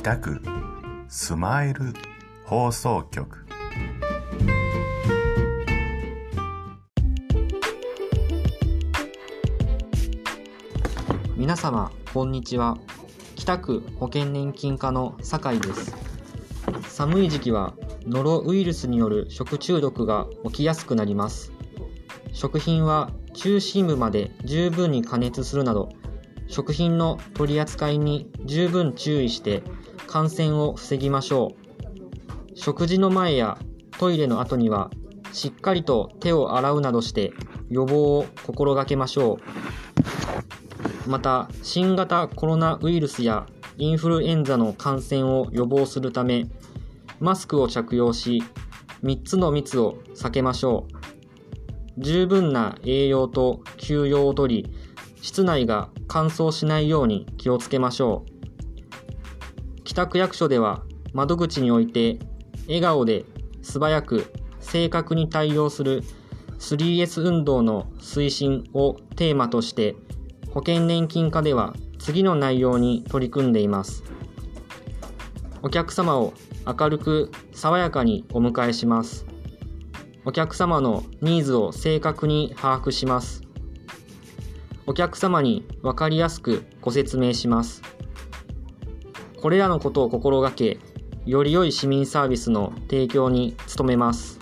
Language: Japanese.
北区スマイル放送局。皆様こんにちは。北区保険年金課の酒井です。寒い時期はノロウイルスによる食中毒が起きやすくなります。食品は中心部まで十分に加熱するなど食品の取り扱いに十分注意して感染を防ぎましょう。食事の前やトイレの後にはしっかりと手を洗うなどして予防を心がけましょう。また新型コロナウイルスやインフルエンザの感染を予防するためマスクを着用し3つの密を避けましょう。十分な栄養と休養をとり室内が乾燥しないように気をつけましょう。北区役所では窓口において笑顔で素早く正確に対応する 3S 運動の推進をテーマとして保険年金課では次の内容に取り組んでいます。お客様を明るく爽やかにお迎えしますお客様のニーズを正確に把握しますお客様に分かりやすくご説明しますこれらのことを心がけより良い市民サービスの提供に努めます。